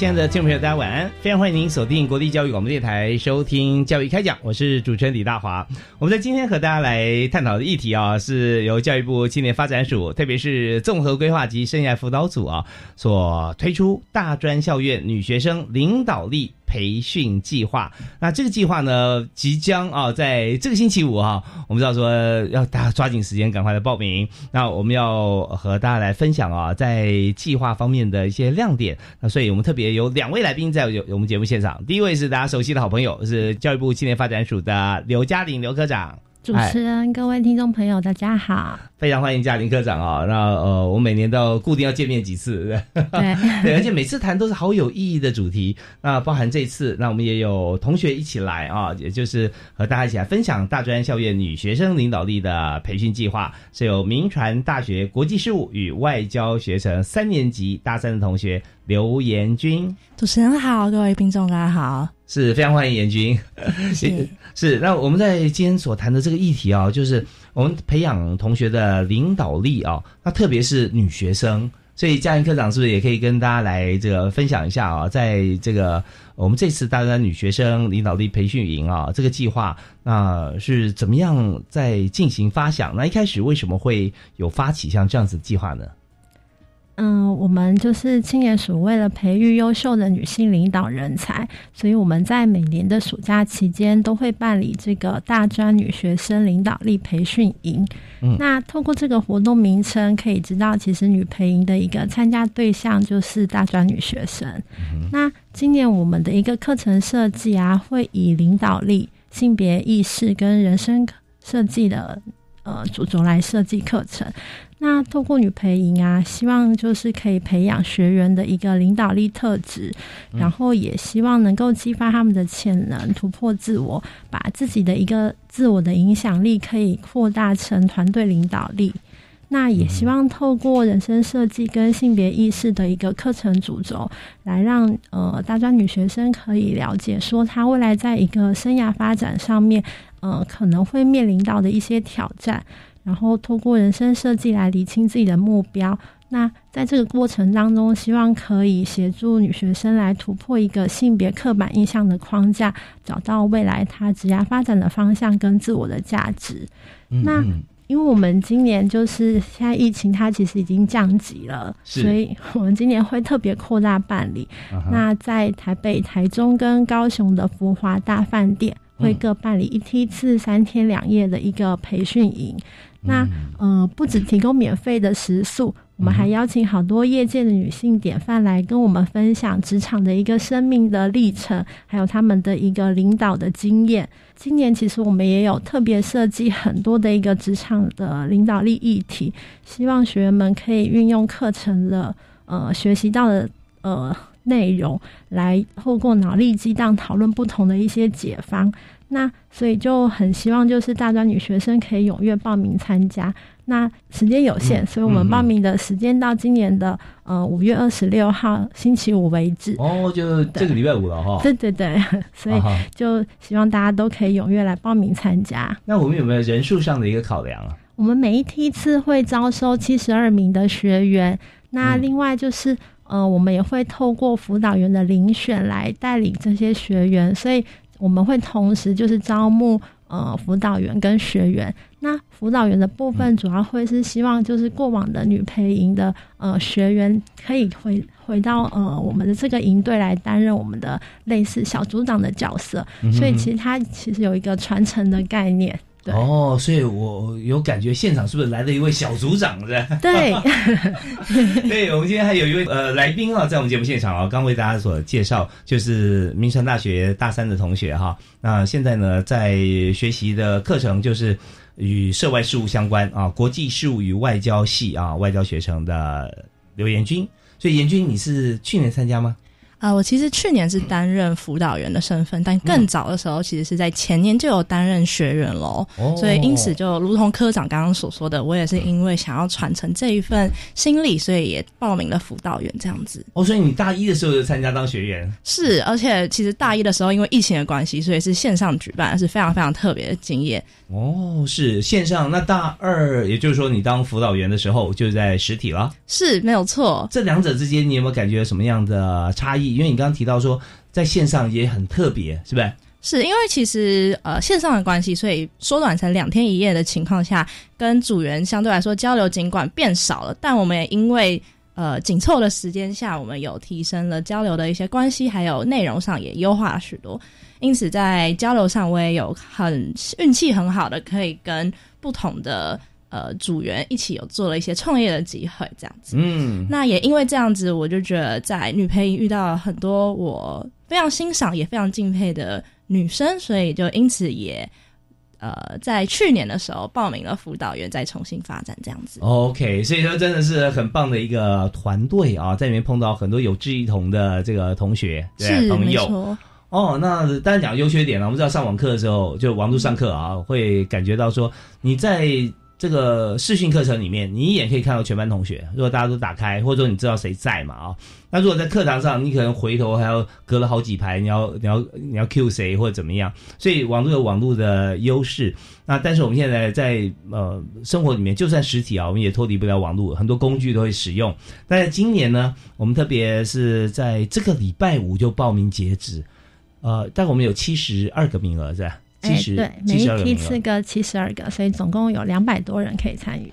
亲爱的听众朋友，大家晚安！非常欢迎您锁定国立教育广播电台收听《教育开讲》，我是主持人李大华。我们在今天和大家来探讨的议题啊，是由教育部青年发展署，特别是综合规划及生涯辅导组啊，所推出大专校院女学生领导力。培训计划，那这个计划呢，即将啊，在这个星期五啊，我们知道说要大家抓紧时间，赶快来报名。那我们要和大家来分享啊，在计划方面的一些亮点。那所以我们特别有两位来宾在我们节目现场，第一位是大家熟悉的好朋友，是教育部青年发展署的刘嘉玲刘科长。主持人，各位听众朋友，大家好！非常欢迎嘉玲科长啊！那呃，我每年都固定要见面几次，对 对，而且每次谈都是好有意义的主题。那包含这次，那我们也有同学一起来啊，也就是和大家一起来分享大专校院女学生领导力的培训计划，是由明传大学国际事务与外交学程三年级大三的同学刘延军。主持人好，各位听众大家好。是非常欢迎严军，是 是。那我们在今天所谈的这个议题啊，就是我们培养同学的领导力啊，那特别是女学生，所以嘉莹科长是不是也可以跟大家来这个分享一下啊？在这个我们这次大专女学生领导力培训营啊，这个计划那是怎么样在进行发想？那一开始为什么会有发起像这样子计划呢？嗯，我们就是青年署为了培育优秀的女性领导人才，所以我们在每年的暑假期间都会办理这个大专女学生领导力培训营。那透过这个活动名称可以知道，其实女培营的一个参加对象就是大专女学生。那今年我们的一个课程设计啊，会以领导力、性别意识跟人生设计的呃主轴来设计课程。那透过女培营啊，希望就是可以培养学员的一个领导力特质，然后也希望能够激发他们的潜能，突破自我，把自己的一个自我的影响力可以扩大成团队领导力。那也希望透过人生设计跟性别意识的一个课程主轴，来让呃大专女学生可以了解说，她未来在一个生涯发展上面，呃可能会面临到的一些挑战。然后通过人生设计来理清自己的目标。那在这个过程当中，希望可以协助女学生来突破一个性别刻板印象的框架，找到未来她职业发展的方向跟自我的价值。那因为我们今年就是现在疫情，它其实已经降级了，所以我们今年会特别扩大办理。那在台北、台中跟高雄的福华大饭店，会各办理一梯次三天两夜的一个培训营。那呃，不止提供免费的食宿，我们还邀请好多业界的女性典范来跟我们分享职场的一个生命的历程，还有他们的一个领导的经验。今年其实我们也有特别设计很多的一个职场的领导力议题，希望学员们可以运用课程的呃学习到的呃内容，来透过脑力激荡讨论不同的一些解方。那所以就很希望就是大专女学生可以踊跃报名参加。那时间有限，所以我们报名的时间到今年的呃五月二十六号星期五为止。哦，就这个礼拜五了哈。对 对对，所以就希望大家都可以踊跃来报名参加。那我们有没有人数上的一个考量啊？我们每一梯次会招收七十二名的学员。那另外就是呃，我们也会透过辅导员的遴选来带领这些学员，所以。我们会同时就是招募呃辅导员跟学员。那辅导员的部分主要会是希望就是过往的女配营的呃学员可以回回到呃我们的这个营队来担任我们的类似小组长的角色，所以其实它其实有一个传承的概念。对哦，所以我有感觉现场是不是来了一位小组长？是对，对，我们今天还有一位呃来宾啊，在我们节目现场啊，刚为大家所介绍，就是明山大学大三的同学哈。那现在呢，在学习的课程就是与涉外事务相关啊，国际事务与外交系啊，外交学程的刘延军。所以延军，你是去年参加吗？啊，我其实去年是担任辅导员的身份，但更早的时候，其实是在前年就有担任学员喽。所以因此，就如同科长刚刚所说的，我也是因为想要传承这一份心力，所以也报名了辅导员这样子。哦，所以你大一的时候就参加当学员？是，而且其实大一的时候因为疫情的关系，所以是线上举办，是非常非常特别的经验。哦，是线上。那大二，也就是说你当辅导员的时候就在实体了？是没有错。这两者之间，你有没有感觉什么样的差异？因为你刚刚提到说，在线上也很特别，是不是？是因为其实呃线上的关系，所以缩短成两天一夜的情况下，跟组员相对来说交流尽管变少了，但我们也因为呃紧凑的时间下，我们有提升了交流的一些关系，还有内容上也优化了许多。因此在交流上，我也有很运气很好的，可以跟不同的。呃，组员一起有做了一些创业的机会，这样子。嗯，那也因为这样子，我就觉得在女配音遇到很多我非常欣赏也非常敬佩的女生，所以就因此也呃，在去年的时候报名了辅导员，再重新发展这样子。OK，所以说真的是很棒的一个团队啊，在里面碰到很多有志一同的这个同学对朋友。哦，那当然讲优缺点了。我们知道上网课的时候，就网络上课啊，会感觉到说你在。这个视讯课程里面，你一眼可以看到全班同学。如果大家都打开，或者说你知道谁在嘛啊？那如果在课堂上，你可能回头还要隔了好几排，你要 你要你要 Q 谁或者怎么样？所以网络有网络的优势。那但是我们现在在呃生活里面，就算实体啊，我们也脱离不了网络，很多工具都会使用。但是今年呢，我们特别是在这个礼拜五就报名截止，呃，但我们有七十二个名额，是吧？哎，对，每一批次个七十二个，所以总共有两百多人可以参与。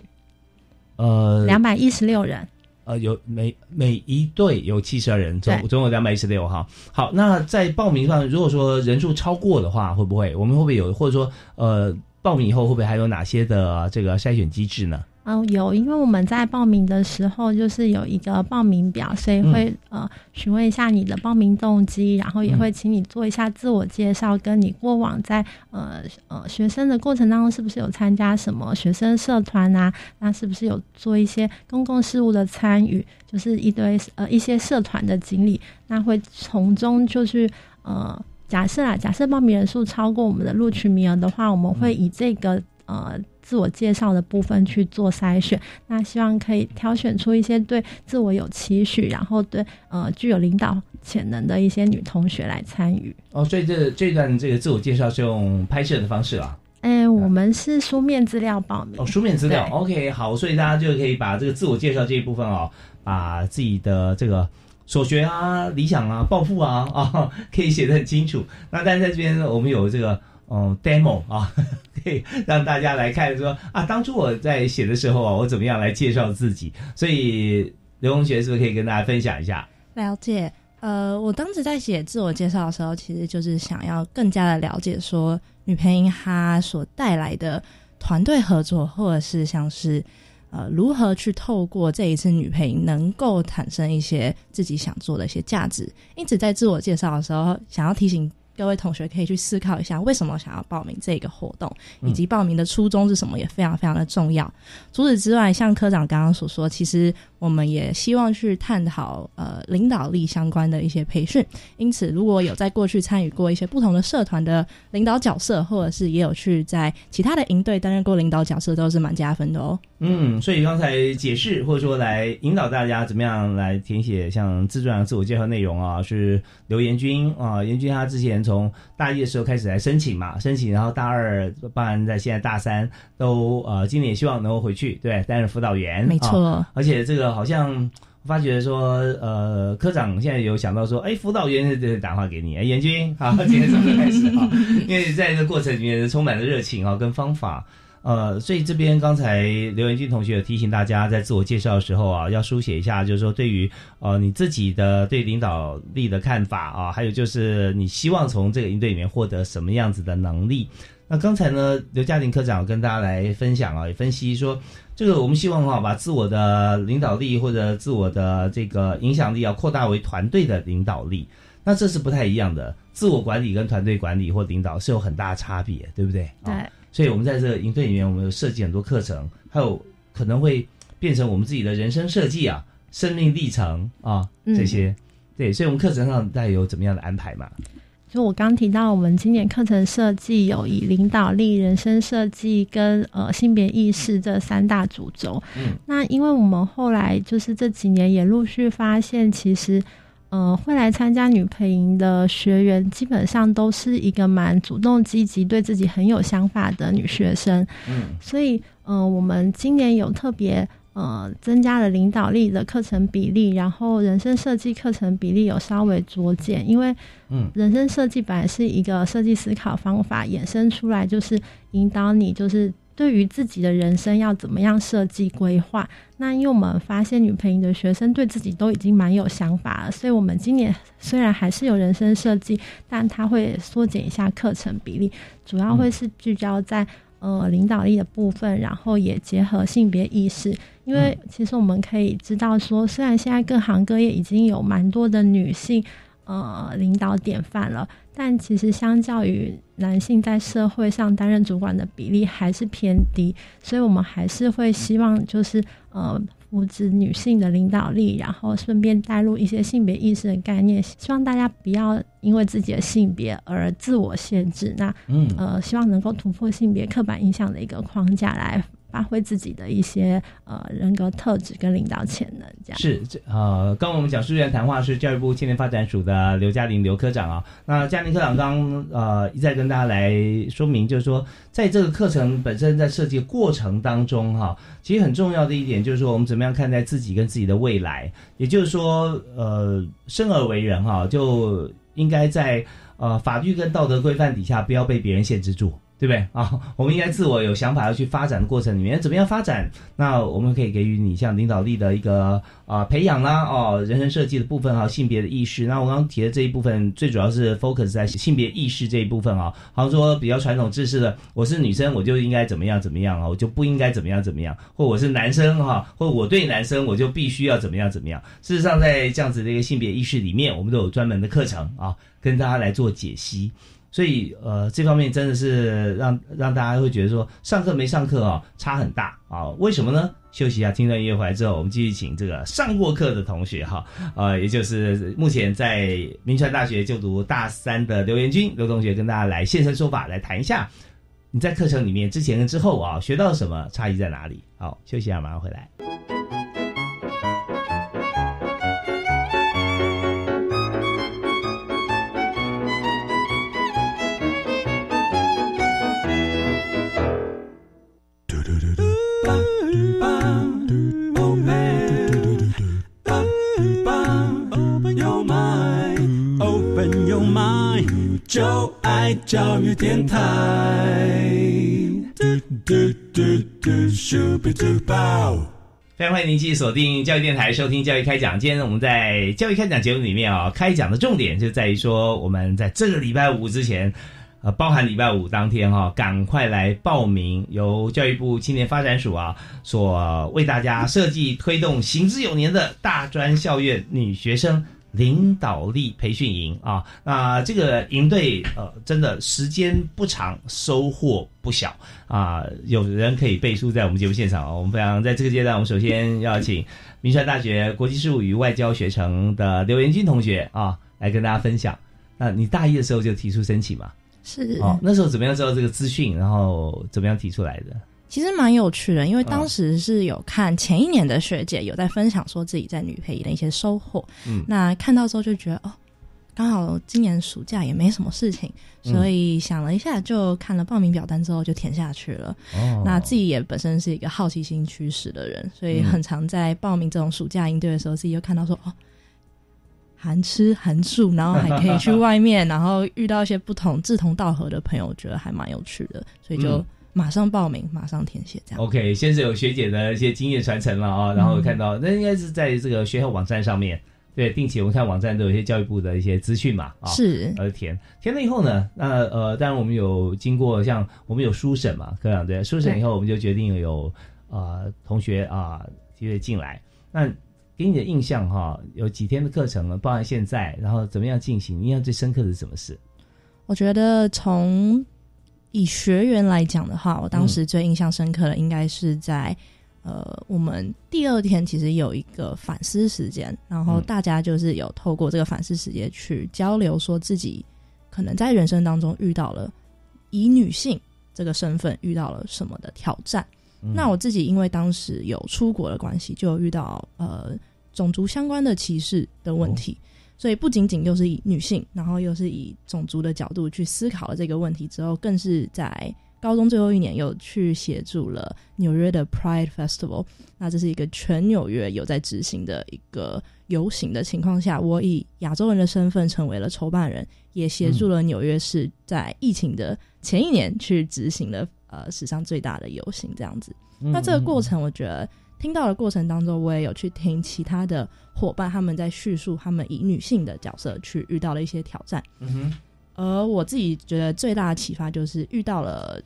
呃，两百一十六人。呃，有每每一队有七十二人，总总有两百一十六哈。好，那在报名上，如果说人数超过的话，会不会？我们会不会有？或者说，呃，报名以后会不会还有哪些的这个筛选机制呢？嗯，有，因为我们在报名的时候就是有一个报名表，所以会呃询问一下你的报名动机，然后也会请你做一下自我介绍，跟你过往在呃呃学生的过程当中是不是有参加什么学生社团啊？那是不是有做一些公共事务的参与？就是一堆呃一些社团的经历，那会从中就是呃假设啊，假设报名人数超过我们的录取名额的话，我们会以这个呃。自我介绍的部分去做筛选，那希望可以挑选出一些对自我有期许，然后对呃具有领导潜能的一些女同学来参与。哦，所以这这段这个自我介绍是用拍摄的方式啊？哎，我们是书面资料报名。哦，书面资料，OK，好，所以大家就可以把这个自我介绍这一部分哦，把自己的这个所学啊、理想啊、抱负啊啊，可以写的很清楚。那但是在这边我们有这个。哦，demo 啊，可以让大家来看说啊，当初我在写的时候啊，我怎么样来介绍自己？所以刘同学是不是可以跟大家分享一下？了解，呃，我当时在写自我介绍的时候，其实就是想要更加的了解说女配音她所带来的团队合作，或者是像是呃如何去透过这一次女配音能够产生一些自己想做的一些价值。因此，在自我介绍的时候，想要提醒。各位同学可以去思考一下，为什么想要报名这个活动，以及报名的初衷是什么，也非常非常的重要。除此之外，像科长刚刚所说，其实我们也希望去探讨呃领导力相关的一些培训。因此，如果有在过去参与过一些不同的社团的领导角色，或者是也有去在其他的营队担任过领导角色，都是蛮加分的哦。嗯，所以刚才解释或者说来引导大家怎么样来填写像自传、自我介绍内容啊，是刘延军啊，延军他之前从大一的时候开始来申请嘛，申请，然后大二，当然在现在大三都呃，今年也希望能够回去对担任辅导员，没错，而且这个好像发觉说，呃，科长现在有想到说，哎，辅导员的打电话给你，哎，严军，好，今天从这开始哈，因为在这个过程里面充满了热情啊，跟方法。呃，所以这边刚才刘元军同学有提醒大家，在自我介绍的时候啊，要书写一下，就是说对于呃你自己的对领导力的看法啊，还有就是你希望从这个营队里面获得什么样子的能力。那刚才呢，刘嘉玲科长跟大家来分享啊，也分析说，这个我们希望哈，把自我的领导力或者自我的这个影响力要扩大为团队的领导力。那这是不太一样的，自我管理跟团队管理或领导是有很大差别，对不对？对。所以，我们在这个营队里面，我们有设计很多课程，还有可能会变成我们自己的人生设计啊、生命历程啊这些。对，所以，我们课程上大概有怎么样的安排嘛？就我刚提到，我们今年课程设计有以领导力、人生设计跟呃性别意识这三大主轴。嗯，那因为我们后来就是这几年也陆续发现，其实。呃，会来参加女培营的学员，基本上都是一个蛮主动积极、对自己很有想法的女学生。嗯，所以，呃，我们今年有特别呃增加了领导力的课程比例，然后人生设计课程比例有稍微酌减，因为，嗯，人生设计本来是一个设计思考方法，衍生出来就是引导你，就是。对于自己的人生要怎么样设计规划？那因为我们发现女朋友的学生对自己都已经蛮有想法了，所以我们今年虽然还是有人生设计，但它会缩减一下课程比例，主要会是聚焦在呃领导力的部分，然后也结合性别意识。因为其实我们可以知道说，虽然现在各行各业已经有蛮多的女性呃领导典范了。但其实相较于男性在社会上担任主管的比例还是偏低，所以我们还是会希望就是呃扶持女性的领导力，然后顺便带入一些性别意识的概念，希望大家不要因为自己的性别而自我限制。那嗯呃，希望能够突破性别刻板印象的一个框架来。发挥自己的一些呃人格特质跟领导潜能，这样是这呃，刚我们讲书员谈话是教育部青年发展署的刘嘉玲刘科长啊。那嘉玲科长刚呃一再跟大家来说明，就是说在这个课程本身在设计过程当中哈，其实很重要的一点就是说我们怎么样看待自己跟自己的未来，也就是说呃生而为人哈，就应该在呃法律跟道德规范底下，不要被别人限制住。对不对啊？我们应该自我有想法要去发展的过程里面，怎么样发展？那我们可以给予你像领导力的一个啊培养啦，哦，人生设计的部分哈，性别的意识。那我刚刚提的这一部分，最主要是 focus 在性别意识这一部分啊。好像说比较传统知识的，我是女生，我就应该怎么样怎么样啊，我就不应该怎么样怎么样，或我是男生哈，或我对男生我就必须要怎么样怎么样。事实上，在这样子的一个性别意识里面，我们都有专门的课程啊，跟大家来做解析。所以，呃，这方面真的是让让大家会觉得说，上课没上课啊，差很大啊。为什么呢？休息一下，听段音乐回来之后，我们继续请这个上过课的同学哈，呃，也就是目前在明传大学就读大三的刘元军刘同学，跟大家来现身说法，来谈一下你在课程里面之前跟之后啊，学到什么，差异在哪里？好，休息一下，马上回来。爱教育电台。非常欢迎您继续锁定教育电台，收听教育开讲。今天我们在教育开讲节目里面啊，开讲的重点就在于说，我们在这个礼拜五之前，呃，包含礼拜五当天哈，赶快来报名，由教育部青年发展署啊所为大家设计推动行之有年的大专校院女学生。领导力培训营啊，那这个营队呃，真的时间不长，收获不小啊。有人可以背书在我们节目现场啊。我们非常在这个阶段，我们首先要请明传大学国际事务与外交学程的刘元军同学啊，来跟大家分享。那你大一的时候就提出申请嘛？是哦，那时候怎么样知道这个资讯，然后怎么样提出来的？其实蛮有趣的，因为当时是有看前一年的学姐有在分享说自己在女培的一些收获，嗯，那看到之后就觉得哦，刚好今年暑假也没什么事情，嗯。所以想了一下，就看了报名表单之后就填下去了。哦。那自己也本身是一个好奇心驱使的人，所以嗯很常在报名这种暑假营队的时候，自己就看到说哦，含吃含住，然后还可以去外面，然后遇到一些不同志同道合的朋友，我觉得还蛮有趣的，所以就嗯马上报名，马上填写这样。OK，先是有学姐的一些经验传承了啊，然后看到那应该是在这个学校网站上面，对，并且我们看网站都有一些教育部的一些资讯嘛啊，是呃填填了以后呢，那呃，当然我们有经过像我们有书审嘛，科长对，书审以后我们就决定有呃同学啊机会进来，那给你的印象哈、有几天的课程呢，包含现在，然后怎么样进行，印象最深刻的是什么事？我觉得从以学员来讲的话，我当嗯时最印象深刻的应该是在、呃，我们第二天其实有一个反思时间，然后嗯。大家就是有透过这个反思时间去交流，说自己可能在人生当中遇到了以女性这个身份遇到了什么的挑战。嗯。那我自己因为当时有出国的关系，就遇到呃种族相关的歧视的问题，所以不仅仅又是以女性，然后又是以种族的角度去思考了这个问题之后，更是在高中最后一年又去协助了纽约的 Pride Festival。那这是一个全纽约有在执行的一个游行的情况下，我以亚洲人的身份成为了筹办人，也协助了纽约市在疫情的前一年去执行了呃史上最大的游行，这样子。嗯那这个过程，我觉得听到的过程当中，我也有去听其他的伙伴他们在叙述他们以女性的角色去遇到了一些挑战。嗯哼，而我自己觉得最大的启发就是遇到了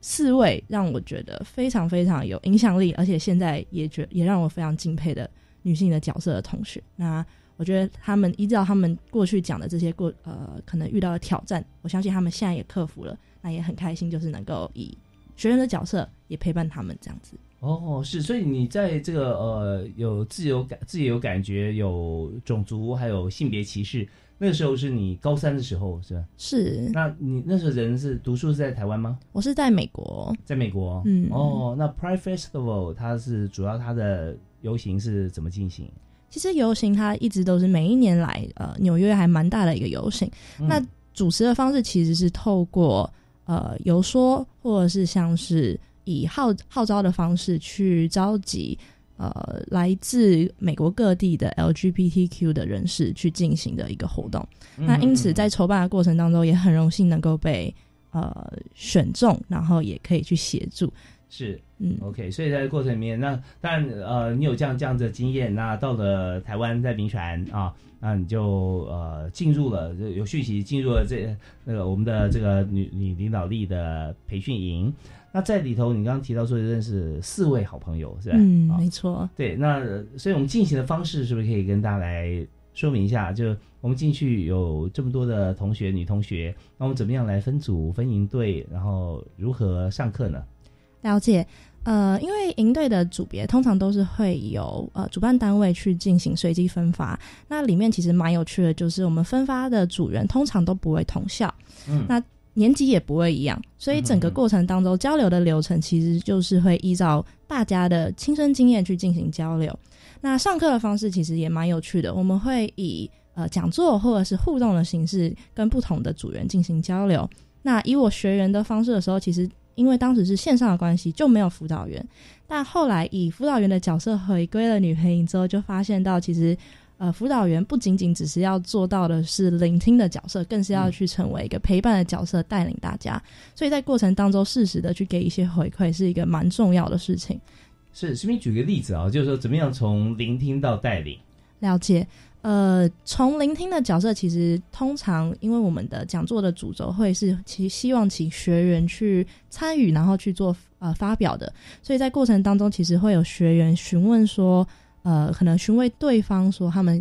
四位让我觉得非常非常有影响力，而且现在也觉也让我非常敬佩的女性的角色的同学。那我觉得他们依照他们过去讲的这些过呃可能遇到的挑战，我相信他们现在也克服了，那也很开心，就是能够以学员的角色也陪伴他们这样子。哦，是，所以你在这个呃有自由感、自己有感觉、有种族还有性别歧视，那个时候是你高三的时候是吧？是，那你那时候人是读书是在台湾吗？我是在美国，在美国？嗯哦，那 Pride Festival 它是主要它的游行是怎么进行？其实游行它一直都是每一年来呃纽约还蛮大的一个游行。嗯那主持的方式其实是透过呃游说，或者是像是以号号召的方式去召集呃来自美国各地的 LGBTQ 的人士去进行的一个活动。嗯那因此在筹办的过程当中，也很荣幸能够被呃选中，然后也可以去协助。是嗯，OK，所以在过程里面，那当然呃，你有这样这样的经验，那到了台湾在民权啊，那你就呃进入了有讯息进入了这那个我们的这个女女领导力的培训营。那在里头，你刚刚提到说认识四位好朋友，是吧？嗯，啊没错。对，那呃所以我们进行的方式是不是可以跟大家来说明一下？就我们进去有这么多的同学，女同学，那我们怎么样来分组、分营队，然后如何上课呢？了解，呃，因为营队的组别通常都是会有呃主办单位去进行随机分发，那里面其实蛮有趣的，就是我们分发的组员通常都不会同校，嗯那年级也不会一样，所以整个过程当中交流的流程其实就是会依照大家的亲身经验去进行交流。那上课的方式其实也蛮有趣的，我们会以呃讲座或者是互动的形式跟不同的组员进行交流。那以我学员的方式的时候，其实因为当时是线上的关系，就没有辅导员。但后来以辅导员的角色回归了女陪营之后，就发现到其实呃，辅导员不仅仅只是要做到的是聆听的角色，更是要去成为一个陪伴的角色，带领大家。所以在过程当中，适时的去给一些回馈，是一个蛮重要的事情。是，顺便举个例子啊，就是说怎么样从聆听到带领。了解，呃，从聆听的角色，其实通常因为我们的讲座的主轴会是其希望请学员去参与，然后去做呃发表的，所以在过程当中，其实会有学员询问说，呃，可能询问对方说他们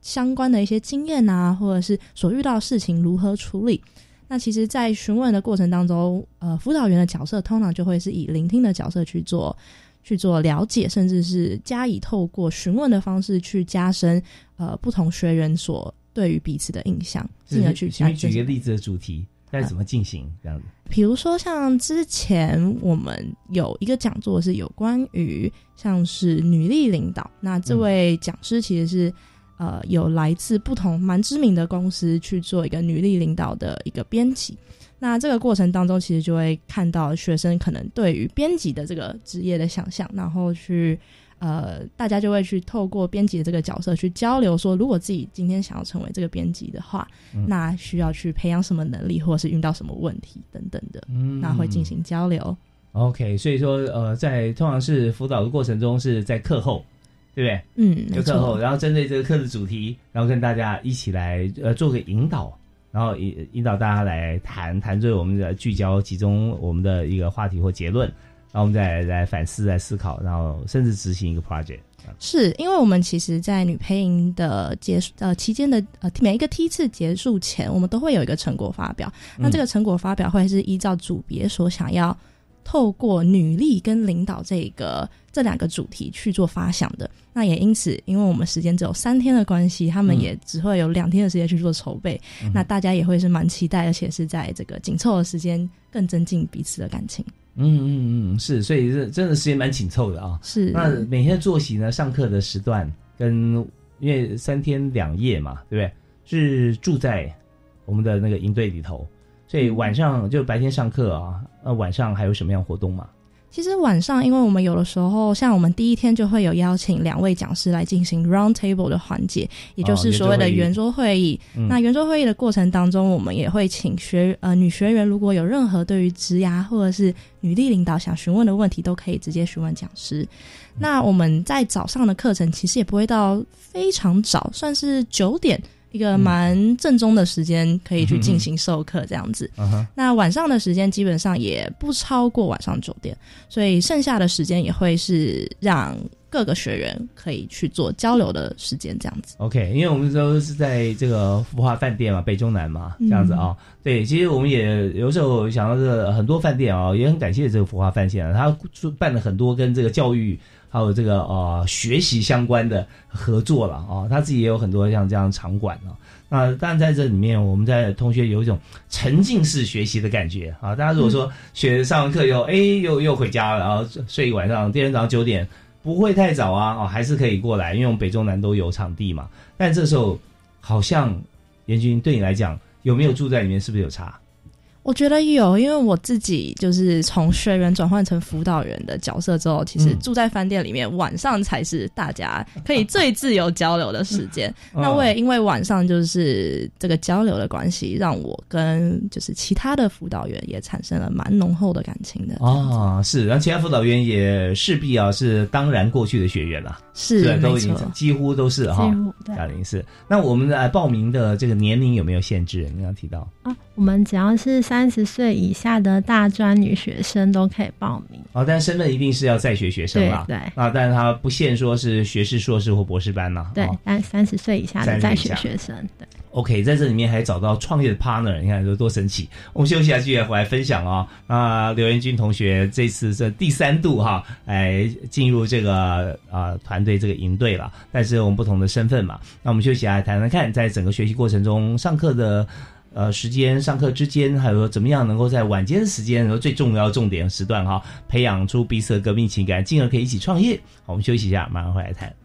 相关的一些经验啊，或者是所遇到的事情如何处理。那其实，在询问的过程当中，呃，辅导员的角色通常就会是以聆听的角色去做去做了解，甚至是加以透过询问的方式去加深呃不同学员所对于彼此的印象，进而去举个例子的主题，该怎么进行这样子？比如说，像之前我们有一个讲座是有关于像是女力领导，那这位讲师其实是、呃有来自不同蛮知名的公司去做一个女力领导的一个编辑。那这个过程当中，其实就会看到学生可能对于编辑的这个职业的想象，然后去呃，大家就会去透过编辑的这个角色去交流，说如果自己今天想要成为这个编辑的话，嗯那需要去培养什么能力，或者是遇到什么问题等等的，嗯那会进行交流。OK，所以说呃，在通常是辅导的过程中是在课后，对不对？嗯，课后，然后针对这个课的主题，然后跟大家一起来呃做个引导，然后引引导大家来谈谈对我们的聚焦集中我们的一个话题或结论，然后我们再来来反思、来思考，然后甚至执行一个 project。是因为我们其实，在女配音的结束呃期间的呃每一个梯次结束前，我们都会有一个成果发表。那这个成果发表会是依照组别所想要透过女力跟领导这个这两个主题去做发想的。那也因此，因为我们时间只有三天的关系，他们嗯也只会有两天的时间去做筹备。嗯那大家也会是蛮期待，而且是在这个紧凑的时间更增进彼此的感情。嗯嗯嗯，是，所以这真的时间蛮紧凑的啊。是，那每天的作息呢？上课的时段跟因为三天两夜嘛，对不对？是住在我们的那个营队里头，所以晚上就白天上课啊，那晚上还有什么样活动吗？其实晚上，因为我们有的时候，像我们第一天就会有邀请两位讲师来进行 round table 的环节，也就是所谓的圆桌会议。嗯那圆桌会议的过程当中，我们也会请学呃女学员，如果有任何对于职涯或者是女力领导想询问的问题，都可以直接询问讲师。那我们在早上的课程其实也不会到非常早，算是九点。一个蛮正宗的时间可以去进行授课这样子，那晚上的时间基本上也不超过晚上九点，所以剩下的时间也会是让各个学员可以去做交流的时间，这样子。OK，因为我们都是在这个福华饭店嘛，北中南嘛，这样子啊、对，其实我们也有时候想到这个很多饭店啊、也很感谢这个福华饭店啊，他办了很多跟这个教育还有这个呃学习相关的合作了啊、他自己也有很多像这样场馆啊。那但在这里面，我们在同学有一种沉浸式学习的感觉啊。大家如果说学上完课以后，哎，又又回家了，然后睡一晚上，第二天早上九点。不会太早啊，哦，还是可以过来，因为我们北中南都有场地嘛。但这时候好像严军对你来讲，有没有住在里面，是不是有差？我觉得有，因为我自己就是从学员转换成辅导员的角色之后，其实嗯住在饭店里面，晚上才是大家可以最自由交流的时间。嗯那我也因为晚上就是这个交流的关系，让我跟就是其他的辅导员也产生了蛮浓厚的感情的。哦，是，然后其他辅导员也势必啊是当然过去的学员了，是对，都已经。几乎都是哈对哑铃是，那我们的报名的这个年龄有没有限制？你刚刚提到啊，我们只要是三十岁以下的大专女学生都可以报名。哦，但身份一定是要在学学生啦。对对啊，但是他不限说是学士、硕士或博士班呐、对哦，但三十岁以下的在学学生，对。OK，在这里面还找到创业的 partner，你看多多神奇。我们休息一下，继续回来分享哦。那，刘元军同学这次这第三度哈，来进入这个啊团队这个营队了，但是我们不同的身份嘛。那我们休息一下，谈谈看，在整个学习过程中，上课的呃时间、上课之间，还有说怎么样能够在晚间时间，然后最重要重点时段哈，培养出彼此的革命情感，进而可以一起创业。好，我们休息一下，马上回来谈。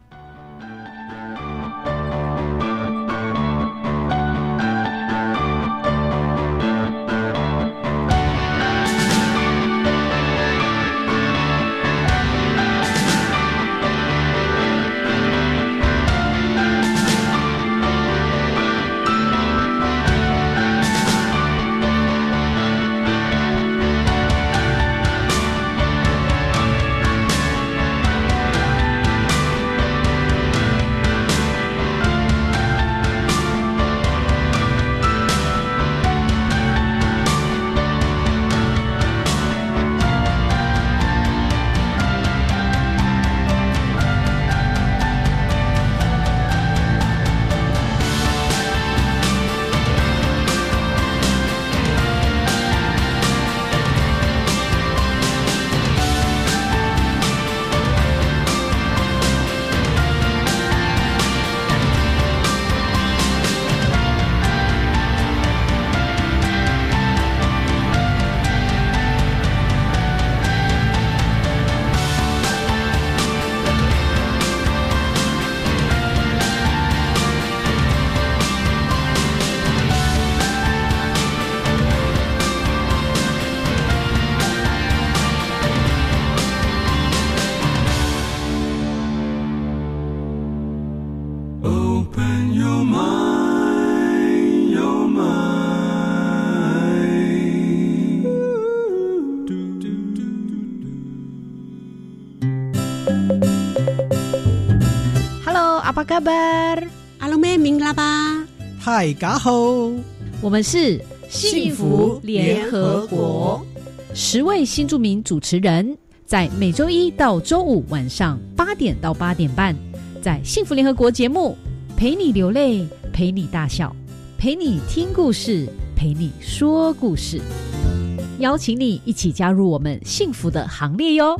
嗨嘎好，我们是幸福联合国，十位新著名主持人，在每周一到周五晚上八点到八点半，在幸福联合国节目，陪你流泪，陪你大笑，陪你听故事，陪你说故事，邀请你一起加入我们幸福的行列哟。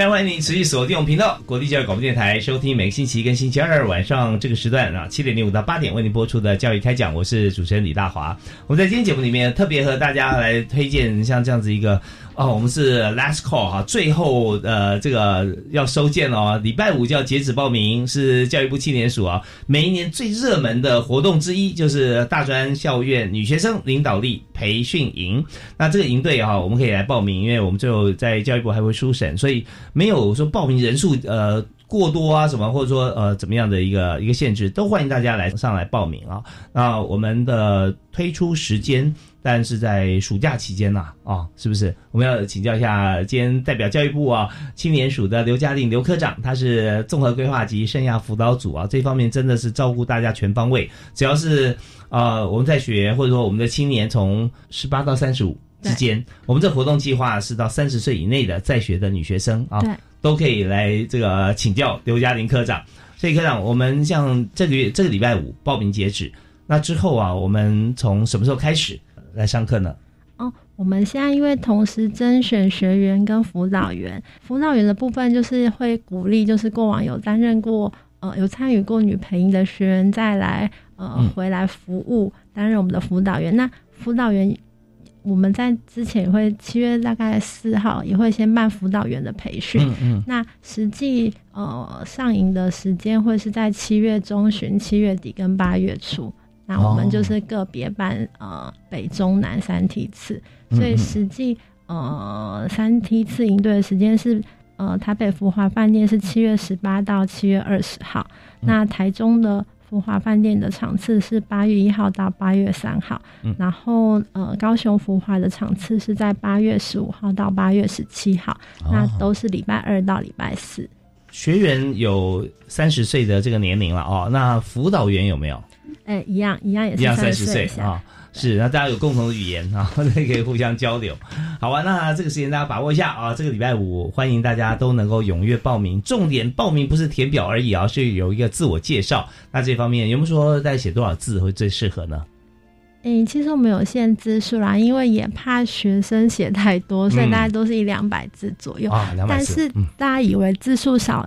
非常欢迎你持续锁定我们频道国立教育广播电台，收听每个星期一跟星期二晚上这个时段啊七点零五到八点为您播出的教育开讲，我是主持人李大华。我们在今天节目里面特别和大家来推荐像这样子一个。哦，我们是 last call 哈，最后呃这个要收件哦，礼拜五就要截止报名，是教育部青年署啊，每一年最热门的活动之一就是大专校院女学生领导力培训营。那这个营队哈，我们可以来报名，因为我们最后在教育部还会初审，所以没有说报名人数呃过多啊什么，或者说呃怎么样的一个一个限制，都欢迎大家来上来报名啊。那我们的推出时间。但是在暑假期间呐，啊，是不是？我们要请教一下，今天代表教育部啊，青年署的刘嘉玲刘科长，他是综合规划及生涯辅导组啊，这方面真的是照顾大家全方位。只要是呃我们在学，或者说我们的青年从十八到三十五之间，我们这活动计划是到三十岁以内的在学的女学生啊，都可以来这个请教刘嘉玲科长。所以科长，我们像这个月这个礼拜五报名截止，那之后啊，我们从什么时候开始？来上课呢？哦，我们现在因为同时甄选学员跟辅导员，辅导员的部分就是会鼓励，就是过往有担任过呃有参与过女培营的学员再来呃回来服务担任我们的辅导员。那辅导员我们在之前也会七月大概四号也会先办辅导员的培训。嗯嗯。那实际呃上营的时间会是在七月中旬、七月底跟八月初。那我们就是个别办呃北中南三梯次，所以实际呃三梯次营队的时间是呃台北福华饭店是七月十八到七月二十号，那台中的福华饭店的场次是八月一号到八月三号，然后呃高雄福华的场次是在八月十五号到八月十七号，那都是礼拜二到礼拜四。学员有三十岁的这个年龄了哦，那辅导员有没有？哎，一样一样也是三十岁啊，是，那大家有共同的语言啊，可以互相交流。好吧，那这个时间大家把握一下啊，这个礼拜五欢迎大家都能够踊跃报名。重点报名不是填表而已啊，是有一个自我介绍。那这方面有没有说大家写多少字会最适合呢？嗯，其实我们有限字数啦，因为也怕学生写太多，所以大家都是一两百字左右。啊，但是大家以为字数少。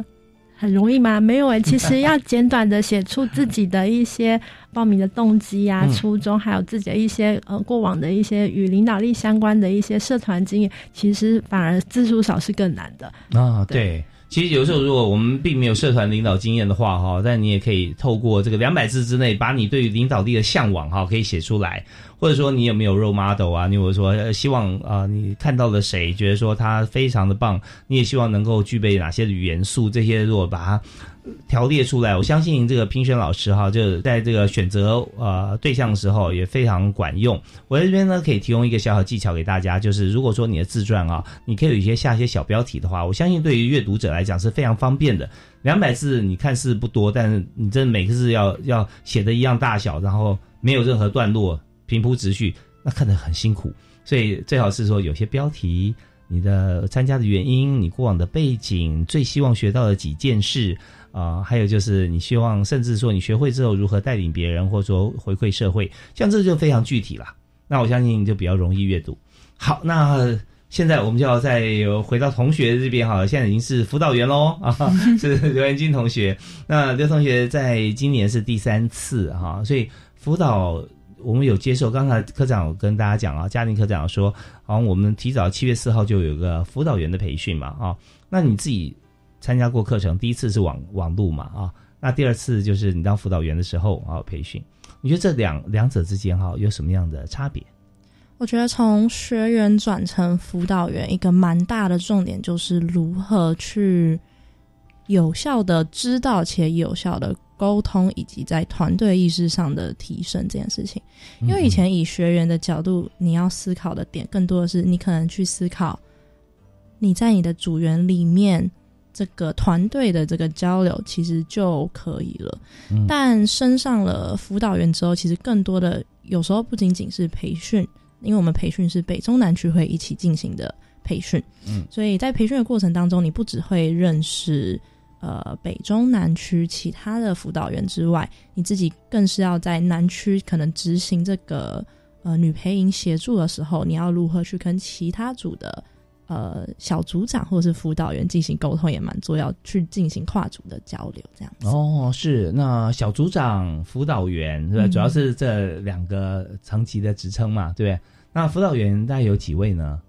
很容易吗？没有诶，其实要简短的写出自己的一些报名的动机啊、初衷，还有自己的一些呃过往的一些与领导力相关的一些社团经验，其实反而字数少是更难的啊。对。其实有时候，如果我们并没有社团领导经验的话，哈，但你也可以透过这个两百字之内，把你对于领导力的向往，哈，可以写出来。或者说，你有没有 role model 啊？你有说希望啊，你看到了谁，觉得说他非常的棒，你也希望能够具备哪些元素？这些如果把它。条列出来，我相信这个评选老师哈，就在这个选择呃对象的时候也非常管用。我在这边呢，可以提供一个小小技巧给大家，就是如果说你的自传啊，你可以有一些下一些小标题的话，我相信对于阅读者来讲是非常方便的。两百字你看似不多，但是你真的每个字要要写的一样大小，然后没有任何段落，平铺直叙，那看得很辛苦。所以最好是说有些标题，你的参加的原因，你过往的背景，最希望学到的几件事。啊，还有就是你希望，甚至说你学会之后如何带领别人，或者说回馈社会，像这就非常具体了。那我相信就比较容易阅读。好，那现在我们就要再回到同学这边哈，现在已经是辅导员喽啊，是刘元军同学。那刘同学在今年是第三次哈，所以辅导我们有接受。刚才科长跟大家讲啊，家庭科长说，好像我们提早七月四号就有个辅导员的培训嘛啊，那你自己。参加过课程，第一次是网网路嘛啊，那第二次就是你当辅导员的时候啊培训，你觉得这两两者之间哈有什么样的差别？我觉得从学员转成辅导员，一个蛮大的重点就是如何去有效的知道且有效的沟通，以及在团队意识上的提升这件事情。因为以前以学员的角度，你要思考的点更多的是你可能去思考你在你的组员里面。这个团队的这个交流其实就可以了，但升上了辅导员之后，其实更多的有时候不仅仅是培训，因为我们培训是北中南区会一起进行的培训，嗯，所以在培训的过程当中，你不只会认识呃北中南区其他的辅导员之外，你自己更是要在南区可能执行这个呃女培营协助的时候，你要如何去跟其他组的。呃，小组长或者是辅导员进行沟通也蛮重要，去进行跨组的交流，这样子。哦，是那小组长、辅导员是吧？主要是这两个层级的职称嘛，对不对？那辅导员大概有几位呢？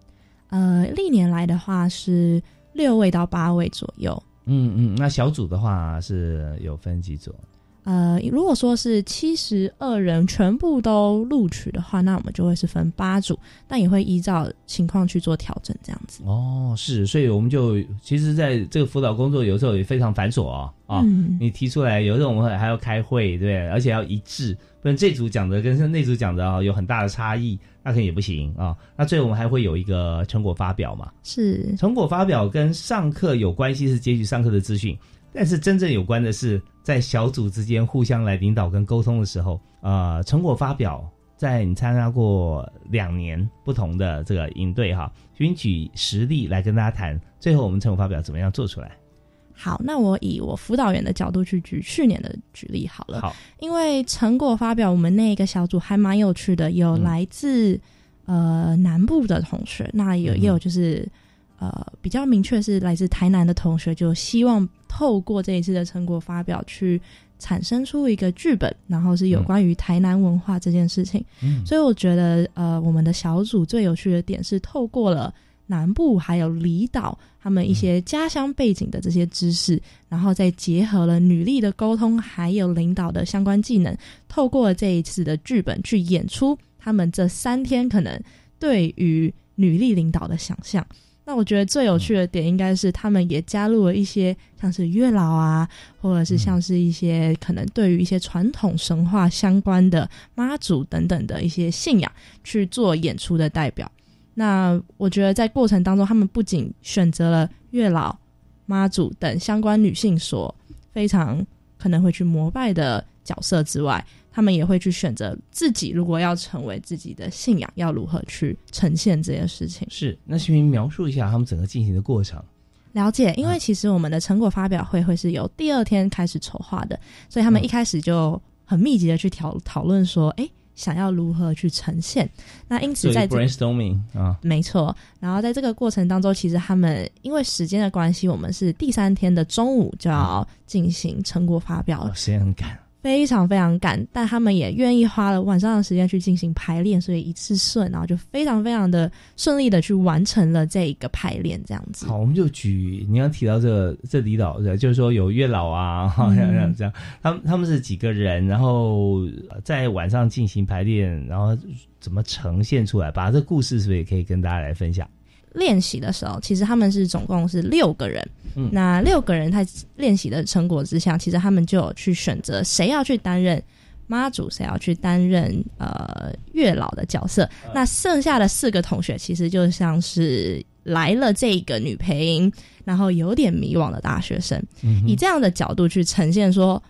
呃，历年来的话是六位到八位左右。嗯嗯，那小组的话是有分几组？呃，如果说是七十二人全部都录取的话，那我们就会是分八组，但也会依照情况去做调整，这样子。哦，是，所以我们就其实在这个辅导工作有时候也非常繁琐啊啊！你提出来，有时候我们还要开会，对，而且要一致，不然这组讲的跟那组讲的啊有很大的差异，那肯定也不行啊。那最后我们还会有一个成果发表嘛？是，成果发表跟上课有关系，是接取上课的资讯。但是真正有关的是，在小组之间互相来领导跟沟通的时候，呃，成果发表，在你参加过两年不同的这个营队哈，均举实例来跟大家谈，最后我们成果发表怎么样做出来？好，那我以我辅导员的角度去举去年的举例好了。好，因为成果发表，我们那个小组还蛮有趣的，有来自呃南部的同学，那有也有就是。呃，比较明确是来自台南的同学，就希望透过这一次的成果发表，去产生出一个剧本，然后是有关于台南文化这件事情。嗯，所以我觉得，呃，我们的小组最有趣的点是透过了南部还有离岛他们一些家乡背景的这些知识，然后再结合了女力的沟通还有领导的相关技能，透过这一次的剧本去演出他们这三天可能对于女力领导的想象。那我觉得最有趣的点应该是，他们也加入了一些像是月老啊，或者是像是一些可能对于一些传统神话相关的妈祖等等的一些信仰去做演出的代表。那我觉得在过程当中，他们不仅选择了月老、妈祖等相关女性所非常可能会去膜拜的角色之外。他们也会去选择自己，如果要成为自己的信仰，要如何去呈现这件事情？是，那请您描述一下他们整个进行的过程。了解，因为其实我们的成果发表会会是由第二天开始筹划的，所以他们一开始就很密集的去讨讨论说，哎，想要如何去呈现。那因此在 brainstorming 啊，没错。然后在这个过程当中，其实他们因为时间的关系，我们是第三天的中午就要进行成果发表了，时间很赶。非常非常赶，但他们也愿意花了晚上的时间去进行排练，所以一次顺，然后就非常非常的顺利的去完成了这一个排练，这样子。好，我们就举你刚提到这个这李导的，就是说有月老啊，这样这样，他们他们是几个人，然后在晚上进行排练，然后怎么呈现出来？把这故事是不是也可以跟大家来分享？练习的时候，其实他们是总共是六个人。嗯，那六个人在练习的成果之下，其实他们就有去选择谁要去担任妈祖，谁要去担任呃月老的角色。那剩下的四个同学，其实就像是来了这个女配音，然后有点迷惘的大学生，以这样的角度去呈现说。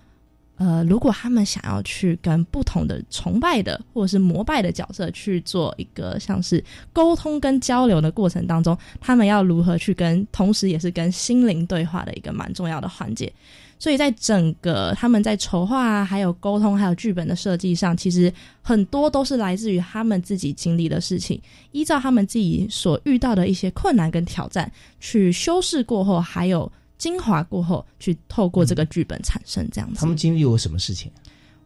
呃，如果他们想要去跟不同的崇拜的或者是膜拜的角色去做一个像是沟通跟交流的过程当中，他们要如何去跟，同时也是跟心灵对话的一个蛮重要的环节。所以在整个他们在筹划、啊还有沟通、还有剧本的设计上，其实很多都是来自于他们自己经历的事情，依照他们自己所遇到的一些困难跟挑战去修饰过后，还有。精华过后，去透过这个剧本产生这样子。他们经历过什么事情？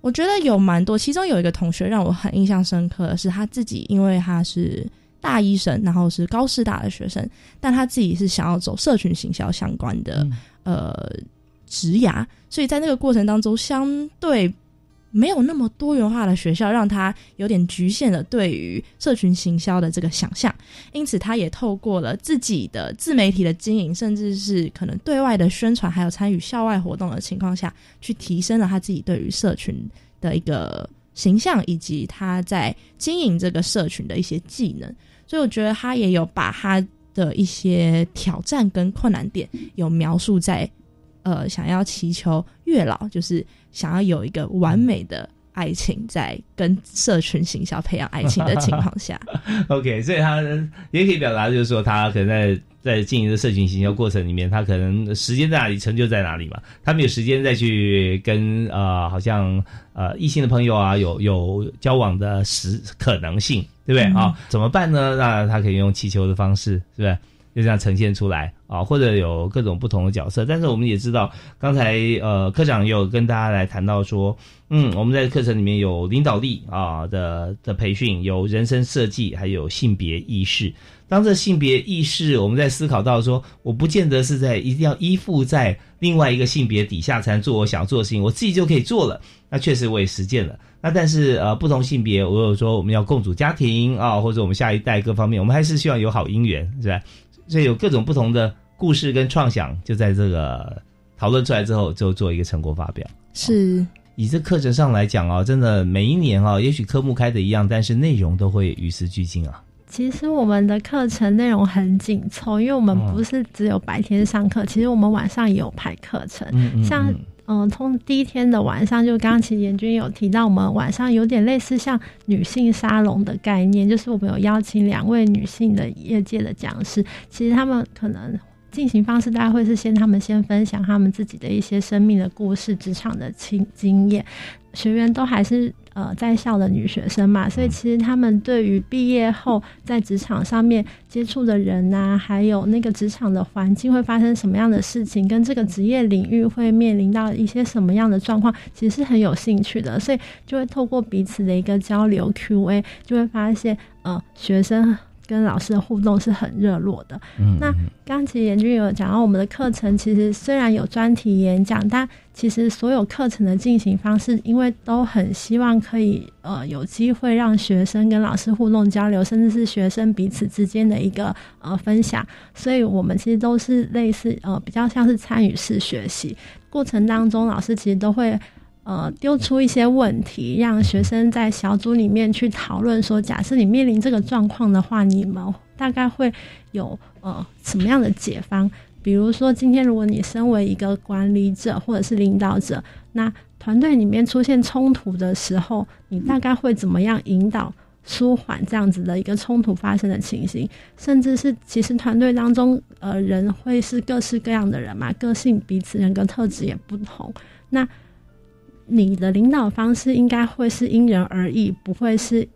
我觉得有蛮多，其中有一个同学让我很印象深刻的是，他自己因为他是大医生，然后是高师大的学生，但他自己是想要走社群行销相关的呃职涯，所以在那个过程当中，相对。没有那么多元化的学校，让他有点局限了对于社群行销的这个想象，因此他也透过了自己的自媒体的经营，甚至是可能对外的宣传，还有参与校外活动的情况下去提升了他自己对于社群的一个形象，以及他在经营这个社群的一些技能。所以我觉得他也有把他的一些挑战跟困难点有描述在。呃，想要祈求月老，就是想要有一个完美的爱情，在跟社群行销培养爱情的情况下，OK，所以他也可以表达，就是说他可能在在经营的社群行销过程里面，他可能时间在哪里，成就在哪里嘛，他没有时间再去跟呃，好像呃异性的朋友啊，有有交往的时可能性，对不对啊？怎么办呢？那他可以用祈求的方式，是不是？就这样呈现出来啊，或者有各种不同的角色，但是我们也知道，刚才呃科长有跟大家来谈到说，嗯，我们在课程里面有领导力啊的的培训，有人生设计，还有性别意识。当这性别意识，我们在思考到说，我不见得是在一定要依附在另外一个性别底下才能做我想做的事情，我自己就可以做了。那确实我也实践了。那但是呃，不同性别，我有说我们要共组家庭啊，或者我们下一代各方面，我们还是希望有好姻缘，是吧？所以有各种不同的故事跟创想，就在这个讨论出来之后，就做一个成果发表。是以这课程上来讲哦，真的每一年哦，也许科目开的一样，但是内容都会与时俱进啊。其实我们的课程内容很紧凑，因为我们不是只有白天上课，其实我们晚上也有排课程，像。嗯，从第一天的晚上，就刚刚其实严军有提到，我们晚上有点类似像女性沙龙的概念，就是我们有邀请两位女性的业界的讲师，其实他们可能进行方式大概会是先他们先分享他们自己的一些生命的故事、职场的经经验，学员都还是。呃，在校的女学生嘛，所以其实他们对于毕业后在职场上面接触的人呐，还有那个职场的环境会发生什么样的事情，跟这个职业领域会面临到一些什么样的状况，其实是很有兴趣的，所以就会透过彼此的一个交流 Q&A，就会发现呃，学生。跟老师的互动是很热络的。嗯，那刚其实严俊有讲到，我们的课程其实虽然有专题演讲，但其实所有课程的进行方式，因为都很希望可以呃有机会让学生跟老师互动交流，甚至是学生彼此之间的一个呃分享，所以我们其实都是类似呃比较像是参与式学习过程当中，老师其实都会。呃，丢出一些问题，让学生在小组里面去讨论。说，假设你面临这个状况的话，你们大概会有呃什么样的解方？比如说，今天如果你身为一个管理者或者是领导者，那团队里面出现冲突的时候，你大概会怎么样引导舒缓这样子的一个冲突发生的情形？甚至是其实团队当中，呃，人会是各式各样的人嘛，个性彼此人格特质也不同，那。你的领导方式应该会是因人而异，不会是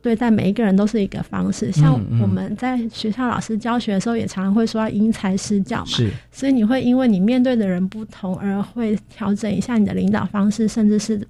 对待每一个人都是一个方式。像我们在学校老师教学的时候，也常常会说要因材施教嘛。是，所以你会因为你面对的人不同，而会调整一下你的领导方式，甚至是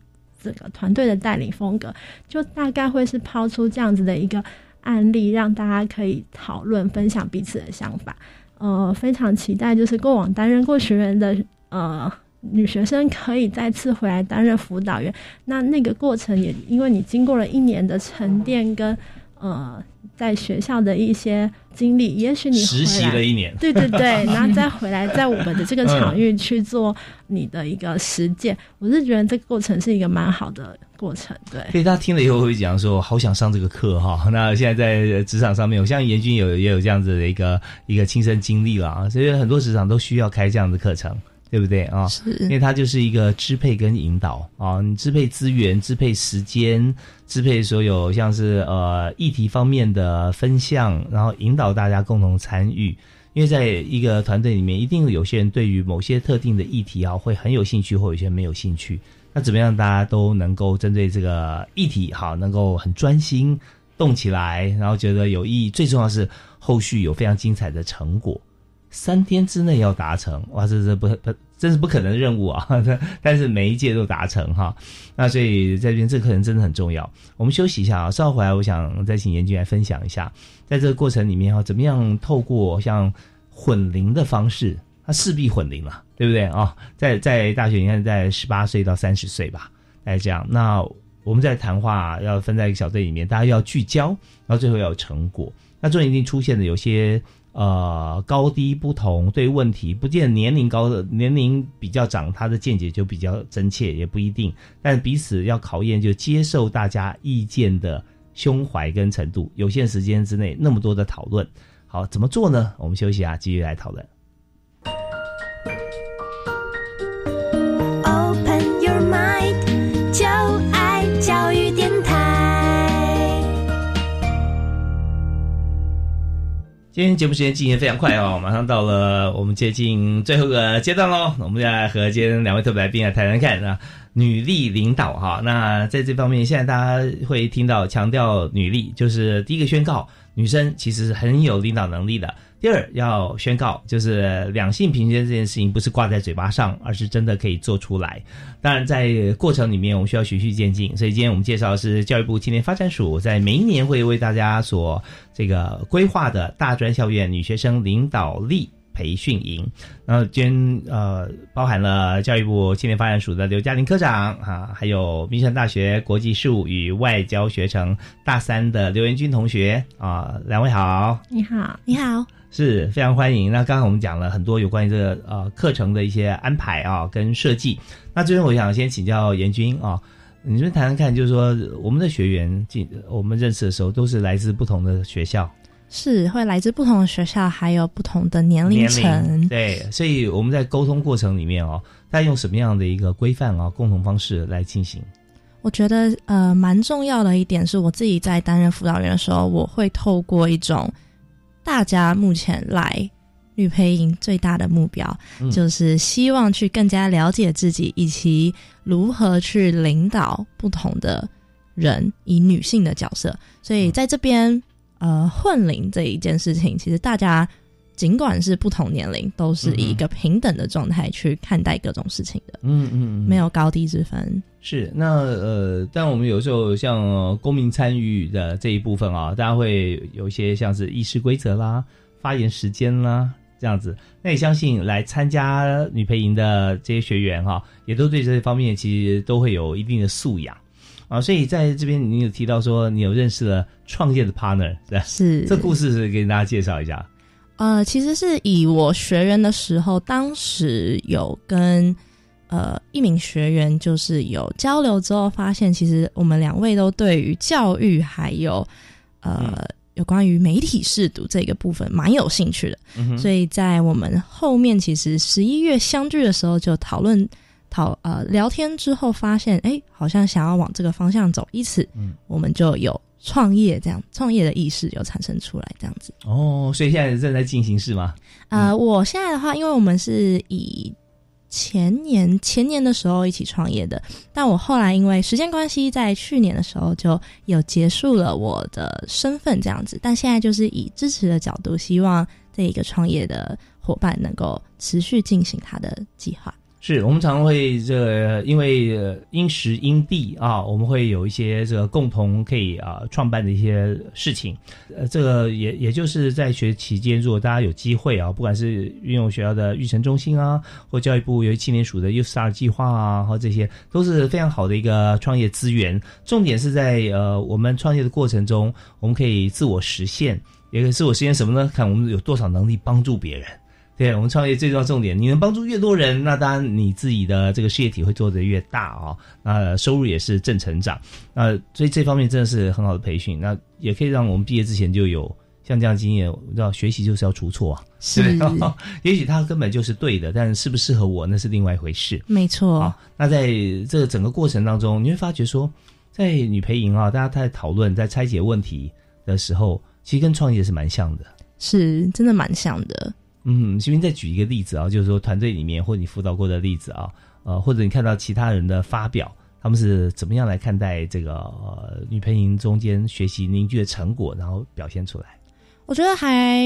这个团队的带领风格。就大概会是抛出这样子的一个案例，让大家可以讨论、分享彼此的想法。呃，非常期待，就是过往担任过学员的呃。女学生可以再次回来担任辅导员，那那个过程也因为你经过了一年的沉淀跟呃在学校的一些经历，也许你实习了一年，对对对，然后再回来在我们的这个场域去做你的一个实践，我是觉得这个过程是一个蛮好的过程。对，所以他听了以后会讲说，好想上这个课哈。那现在在职场上面，我相信严军有也有这样子的一个一个亲身经历了啊，所以很多职场都需要开这样的课程。对不对啊？是，因为它就是一个支配跟引导啊，你支配资源、支配时间、支配所有像是呃议题方面的分项，然后引导大家共同参与。因为在一个团队里面，一定有些人对于某些特定的议题啊会很有兴趣，或有些人没有兴趣。那怎么样大家都能够针对这个议题好，能够很专心动起来，然后觉得有意义。最重要是后续有非常精彩的成果。三天之内要达成，哇，这这不不，这是不可能的任务啊！但是每一届都达成哈，那所以在这边这个课程真的很重要。我们休息一下啊，稍后回来我想再请严军来分享一下，在这个过程里面哈，怎么样透过像混龄的方式，它势必混龄了，对不对啊？在在大学，你看在十八岁到三十岁吧，来这样，那我们在谈话要分在一个小队里面，大家要聚焦，然后最后要有成果。那中间一定出现的有些。呃，高低不同，对问题不见年龄高的年龄比较长，他的见解就比较真切，也不一定。但彼此要考验，就接受大家意见的胸怀跟程度。有限时间之内，那么多的讨论，好怎么做呢？我们休息啊，继续来讨论。今天节目时间进行非常快哦，马上到了我们接近最后的阶段喽。我们再来和今天两位特别来宾来谈谈看啊，女力领导哈。那在这方面，现在大家会听到强调女力，就是第一个宣告，女生其实是很有领导能力的。第二要宣告，就是两性平权这件事情不是挂在嘴巴上，而是真的可以做出来。当然，在过程里面我们需要循序渐进，所以今天我们介绍的是教育部青年发展署在每一年会为大家所这个规划的大专校院女学生领导力培训营。然后今天呃包含了教育部青年发展署的刘嘉玲科长啊，还有民生大学国际事务与外交学程大三的刘元军同学啊，两位好，你好，你好。是非常欢迎。那刚刚我们讲了很多有关于这个呃课程的一些安排啊，跟设计。那最后我想先请教严军啊，你们谈谈看，就是说我们的学员进我们认识的时候，都是来自不同的学校，是会来自不同的学校，还有不同的年龄层。对，所以我们在沟通过程里面哦，大家用什么样的一个规范啊，共同方式来进行？我觉得呃，蛮重要的一点是我自己在担任辅导员的时候，我会透过一种。大家目前来女配音最大的目标，就是希望去更加了解自己，以及如何去领导不同的人，以女性的角色。所以在这边，呃，混龄这一件事情，其实大家尽管是不同年龄，都是以一个平等的状态去看待各种事情的。嗯嗯，没有高低之分。是那呃，但我们有时候像公民参与的这一部分啊，大家会有一些像是议事规则啦、发言时间啦这样子。那也相信来参加女培营的这些学员哈，也都对这些方面其实都会有一定的素养啊。所以在这边你有提到说，你有认识了创业的 partner，是是这故事是给大家介绍一下。呃，其实是以我学员的时候，当时有跟。呃，一名学员就是有交流之后，发现其实我们两位都对于教育还有呃有关于媒体试读这个部分蛮有兴趣的，所以在我们后面其实十一月相聚的时候就讨论讨呃聊天之后，发现哎，好像想要往这个方向走，因此嗯我们就有创业这样创业的意识有产生出来这样子。哦，所以现在正在进行是吗？呃，我现在的话，因为我们是以前年前年的时候一起创业的，但我后来因为时间关系，在去年的时候就有结束了我的身份这样子，但现在就是以支持的角度，希望这一个创业的伙伴能够持续进行他的计划。是我们常会这个，因为因时因地啊，我们会有一些这个共同可以啊创办的一些事情。呃，这个也也就是在学期间，如果大家有机会啊，不管是运用学校的育成中心啊，或教育部由青年署的 U Star 计划啊，或这些都是非常好的一个创业资源。重点是在呃我们创业的过程中，我们可以自我实现，也可以自我实现什么呢？看我们有多少能力帮助别人。对我们创业最重要重点，你能帮助越多人，那当然你自己的这个事业体会做得越大啊，那收入也是正成长。那所以这方面真的是很好的培训，那也可以让我们毕业之前就有像这样经验。我知道学习就是要出错啊，是，也许他根本就是对的，但是适不适合我那是另外一回事。没错。那在这个整个过程当中，你会发觉说，在女培营啊，大家在讨论、在拆解问题的时候，其实跟创业是蛮像的，是真的蛮像的。嗯，这边再举一个例子啊，就是说团队里面或你辅导过的例子啊，呃，或者你看到其他人的发表，他们是怎么样来看待这个呃女配音中间学习凝聚的成果，然后表现出来？我觉得还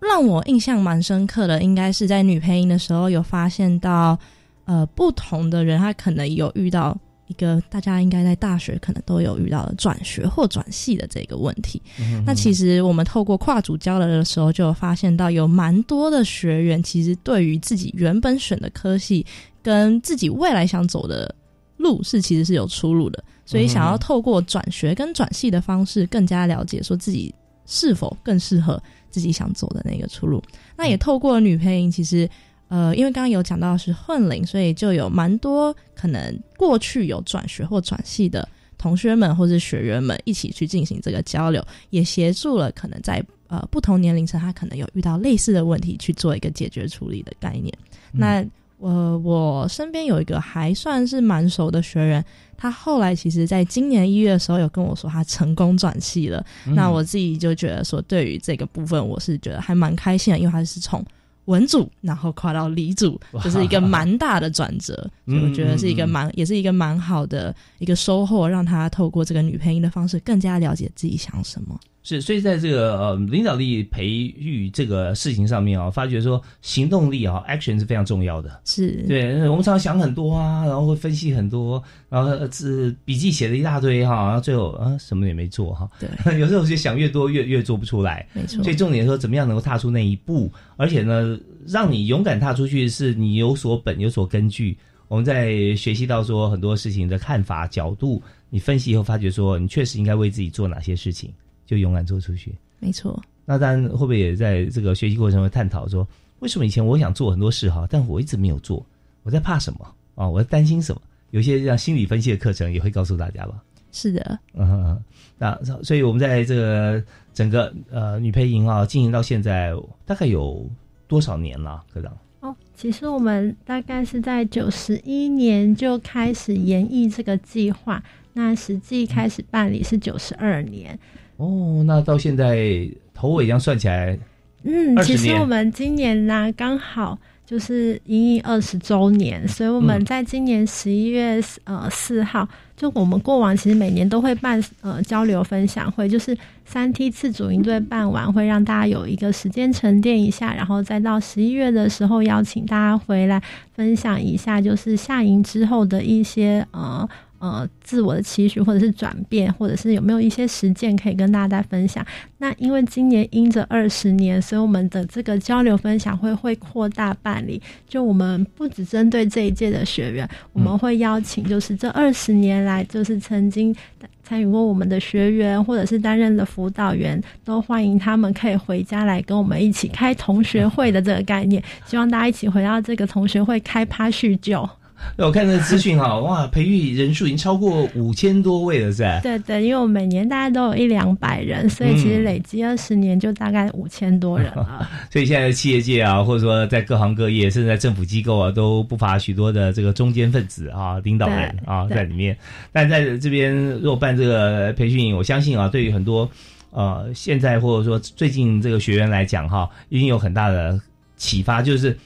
让我印象蛮深刻的，应该是在女配音的时候有发现到，呃，不同的人他可能有遇到。一个大家应该在大学可能都有遇到的转学或转系的这个问题。那其实我们透过跨组交流的时候，就有发现到有蛮多的学员，其实对于自己原本选的科系跟自己未来想走的路是其实是有出入的，所以想要透过转学跟转系的方式，更加了解说自己是否更适合自己想走的那个出路。那也透过女配音，其实。呃，因为刚刚有讲到是混龄，所以就有蛮多可能过去有转学或转系的同学们或是学员们一起去进行这个交流，也协助了可能在呃不同年龄层他可能有遇到类似的问题去做一个解决处理的概念。那我我身边有一个还算是蛮熟的学员，他后来其实在今年一月的时候有跟我说他成功转系了。那我自己就觉得说，对于这个部分我是觉得还蛮开心的，因为他是从。文组，然后跨到理组，这是一个蛮大的转折，所以我觉得是一个蛮，也是一个蛮好的一个收获，让他透过这个女配音的方式，更加了解自己想什么。是，所以在这个呃领导力培育这个事情上面啊，发觉说行动力啊，action 是非常重要的。是对，我们常常想很多啊，然后会分析很多，然后是笔记写了一大堆哈，然后最后啊什么也没做哈。对，有时候就想越多越越做不出来。没错。所以重点说怎么样能够踏出那一步，而且呢，让你勇敢踏出去，是你有所本有所根据。我们在学习到说很多事情的看法角度，你分析以后发觉说你确实应该为自己做哪些事情。就勇敢做出去，没错。那当然会不会也在这个学习过程中探讨说，为什么以前我想做很多事哈，但我一直没有做？我在怕什么啊？我在担心什么？有些像心理分析的课程也会告诉大家吧。是的，嗯，那所以我们在这个整个呃女配营啊，经营到现在大概有多少年了，科长？哦，其实我们大概是在九十一年就开始研议这个计划。那实际开始办理是九十二年，哦，那到现在头尾这样算起来，嗯，其实我们今年呢刚好就是营业二十周年，所以我们在今年十一月呃四号，就我们过往其实每年都会办呃交流分享会，就是三梯次主营队办完会让大家有一个时间沉淀一下，然后再到十一月的时候邀请大家回来分享一下，就是下营之后的一些呃。呃，自我的期许，或者是转变，或者是有没有一些实践可以跟大家分享？那因为今年因着二十年，所以我们的这个交流分享会会扩大办理。就我们不只针对这一届的学员，我们会邀请，就是这二十年来，就是曾经参与过我们的学员，或者是担任的辅导员，都欢迎他们可以回家来跟我们一起开同学会的这个概念。希望大家一起回到这个同学会开趴叙旧。我看那个资讯哈，哇，培育人数已经超过五千多位了，是吧？对对，因为我每年大概都有一两百人，所以其实累积二十年就大概五千多人了。所以现在企业界啊，或者说在各行各业，甚至在政府机构啊，都不乏许多的这个中间分子啊、领导人啊在里面。但在这边如果办这个培训，我相信啊，对于很多呃现在或者说最近这个学员来讲哈，一定有很大的启发，就是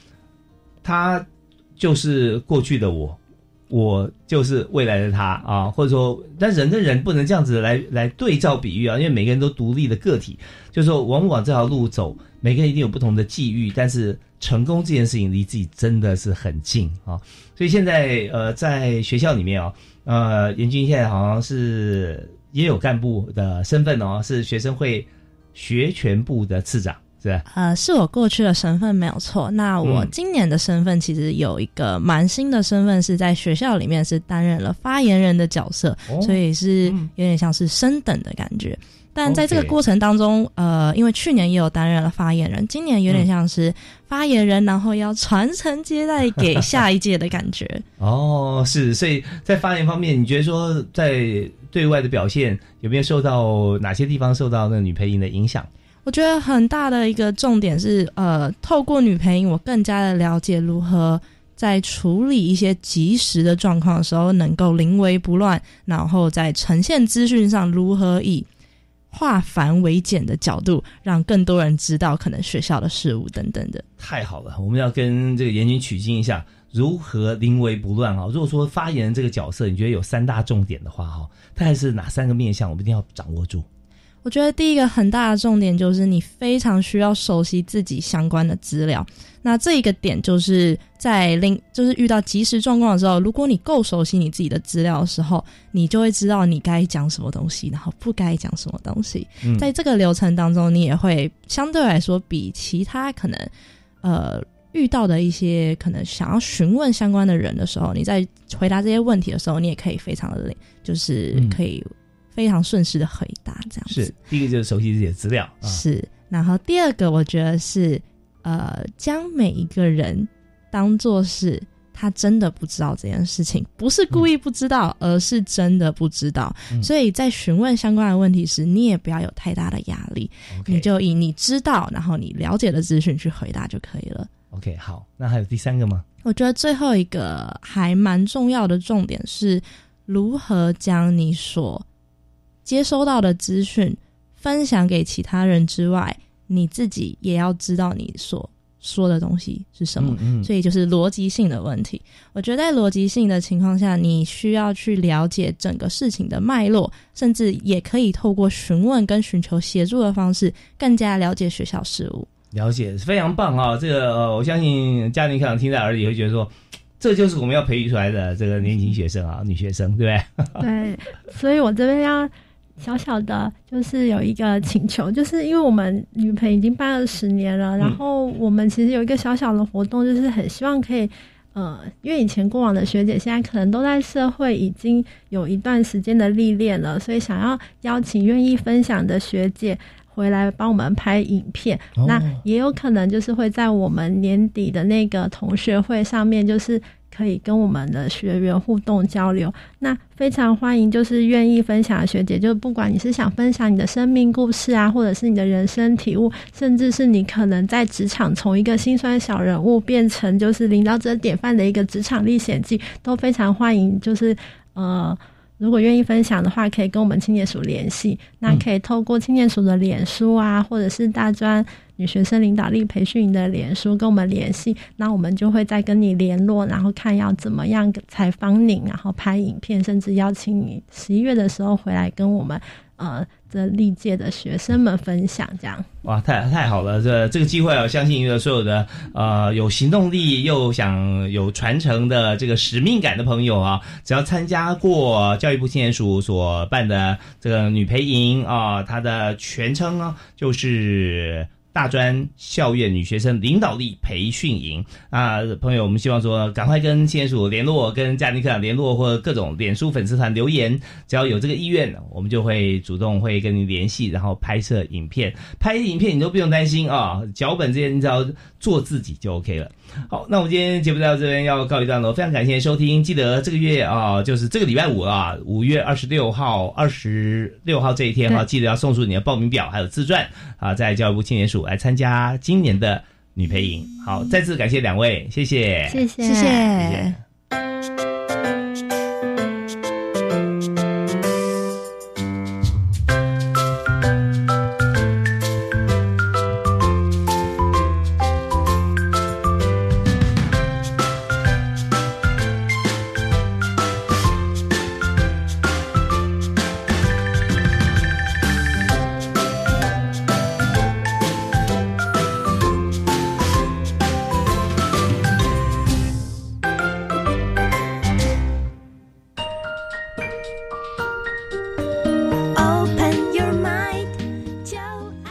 他。就是过去的我，我就是未来的他啊，或者说，但人跟人不能这样子来来对照比喻啊，因为每个人都独立的个体，就是说，往往这条路走，每个人一定有不同的际遇，但是成功这件事情离自己真的是很近啊，所以现在呃，在学校里面啊，呃，严军现在好像是也有干部的身份哦，是学生会学权部的次长。是呃，是我过去的身份没有错。那我嗯今年的身份其实有一个蛮新的身份，是在学校里面是担任了发言人的角色，哦所以是有点像是升等的感觉。但在这个过程当中，呃，因为去年也有担任了发言人，今年有点像是发言人，然后要传承接代给下一届的感觉。哦，是，所以在发言方面，你觉得说在对外的表现有没有受到哪些地方受到那女配音的影响？我觉得很大的一个重点是，呃，透过女配音，我更加的了解如何在处理一些即时的状况的时候，能够临危不乱，然后在呈现资讯上如何以化繁为简的角度，让更多人知道可能学校的事物等等的。太好了，我们要跟这个严谨取经一下，如何临危不乱啊？如果说发言这个角色，你觉得有三大重点的话，哈，大概是哪三个面向，我们一定要掌握住？我觉得第一个很大的重点就是你非常需要熟悉自己相关的资料。那这一个点就是在临就是遇到即时状况的时候，如果你够熟悉你自己的资料的时候，你就会知道你该讲什么东西，然后不该讲什么东西。嗯在这个流程当中，你也会相对来说比其他可能呃遇到的一些可能想要询问相关的人的时候，你在回答这些问题的时候，你也可以非常的灵，就是嗯可以非常顺势的回答这样子。是第一个就是熟悉自己的资料啊，是，然后第二个我觉得是呃，将每一个人当做是他真的不知道这件事情，不是故意不知道，而是真的不知道。嗯所以在询问相关的问题时，你也不要有太大的压力你就以你知道，然后你了解的资讯去回答就可以了。OK 好，那还有第三个吗？我觉得最后一个还蛮重要的重点是如何将你所接收到的资讯分享给其他人之外，你自己也要知道你所说的东西是什么。嗯嗯所以就是逻辑性的问题。我觉得在逻辑性的情况下，你需要去了解整个事情的脉络，甚至也可以透过询问跟寻求协助的方式，更加了解学校事务。了解，非常棒啊！这个呃，我相信家庭课长听在耳里会觉得说，这就是我们要培育出来的这个年轻学生啊，女学生，对不对？对，所以我这边要小小的，就是有一个请求，就是因为我们女培已经办了十年了，然后我们其实有一个小小的活动，就是很希望可以。呃，因为以前过往的学姐现在可能都在社会已经有一段时间的历练了，所以想要邀请愿意分享的学姐回来帮我们拍影片。哦那也有可能就是会在我们年底的那个同学会上面，就是可以跟我们的学员互动交流。那非常欢迎，就是愿意分享的学姐，就不管你是想分享你的生命故事啊，或者是你的人生体悟，甚至是你可能在职场从一个心酸小人物变成就是领导者典范的一个职场历险记，都非常欢迎。就是呃。如果愿意分享的话，可以跟我们青年署联系。那可以透过青年署的脸书啊，或者是大专女学生领导力培训营的脸书跟我们联系，那我们就会再跟你联络，然后看要怎么样采访你，然后拍影片，甚至邀请你十一月的时候回来跟我们呃这历届的学生们分享这样。哇，太太好了！这这个机会啊，相信有所有的呃有行动力又想有传承的这个使命感的朋友啊，只要参加过教育部青年署所办的这个女培营啊，它的全称啊就是。大专校院女学生领导力培训营啊，朋友，我们希望说赶快跟签署联络，跟家庭课长联络，或者各种脸书粉丝团留言，只要有这个意愿，我们就会主动会跟你联系，然后拍摄影片。拍影片你都不用担心啊，脚本这些你只要做自己就 OK 了。好，那我们今天节目到这边要告一段落，非常感谢收听，记得这个月啊，就是这个礼拜五啊，五月二十六号、二十六号这一天哈、对记得要送出你的报名表还有自传啊，在教育部青年署来参加今年的女培营。好，再次感谢两位，谢谢，谢谢谢谢。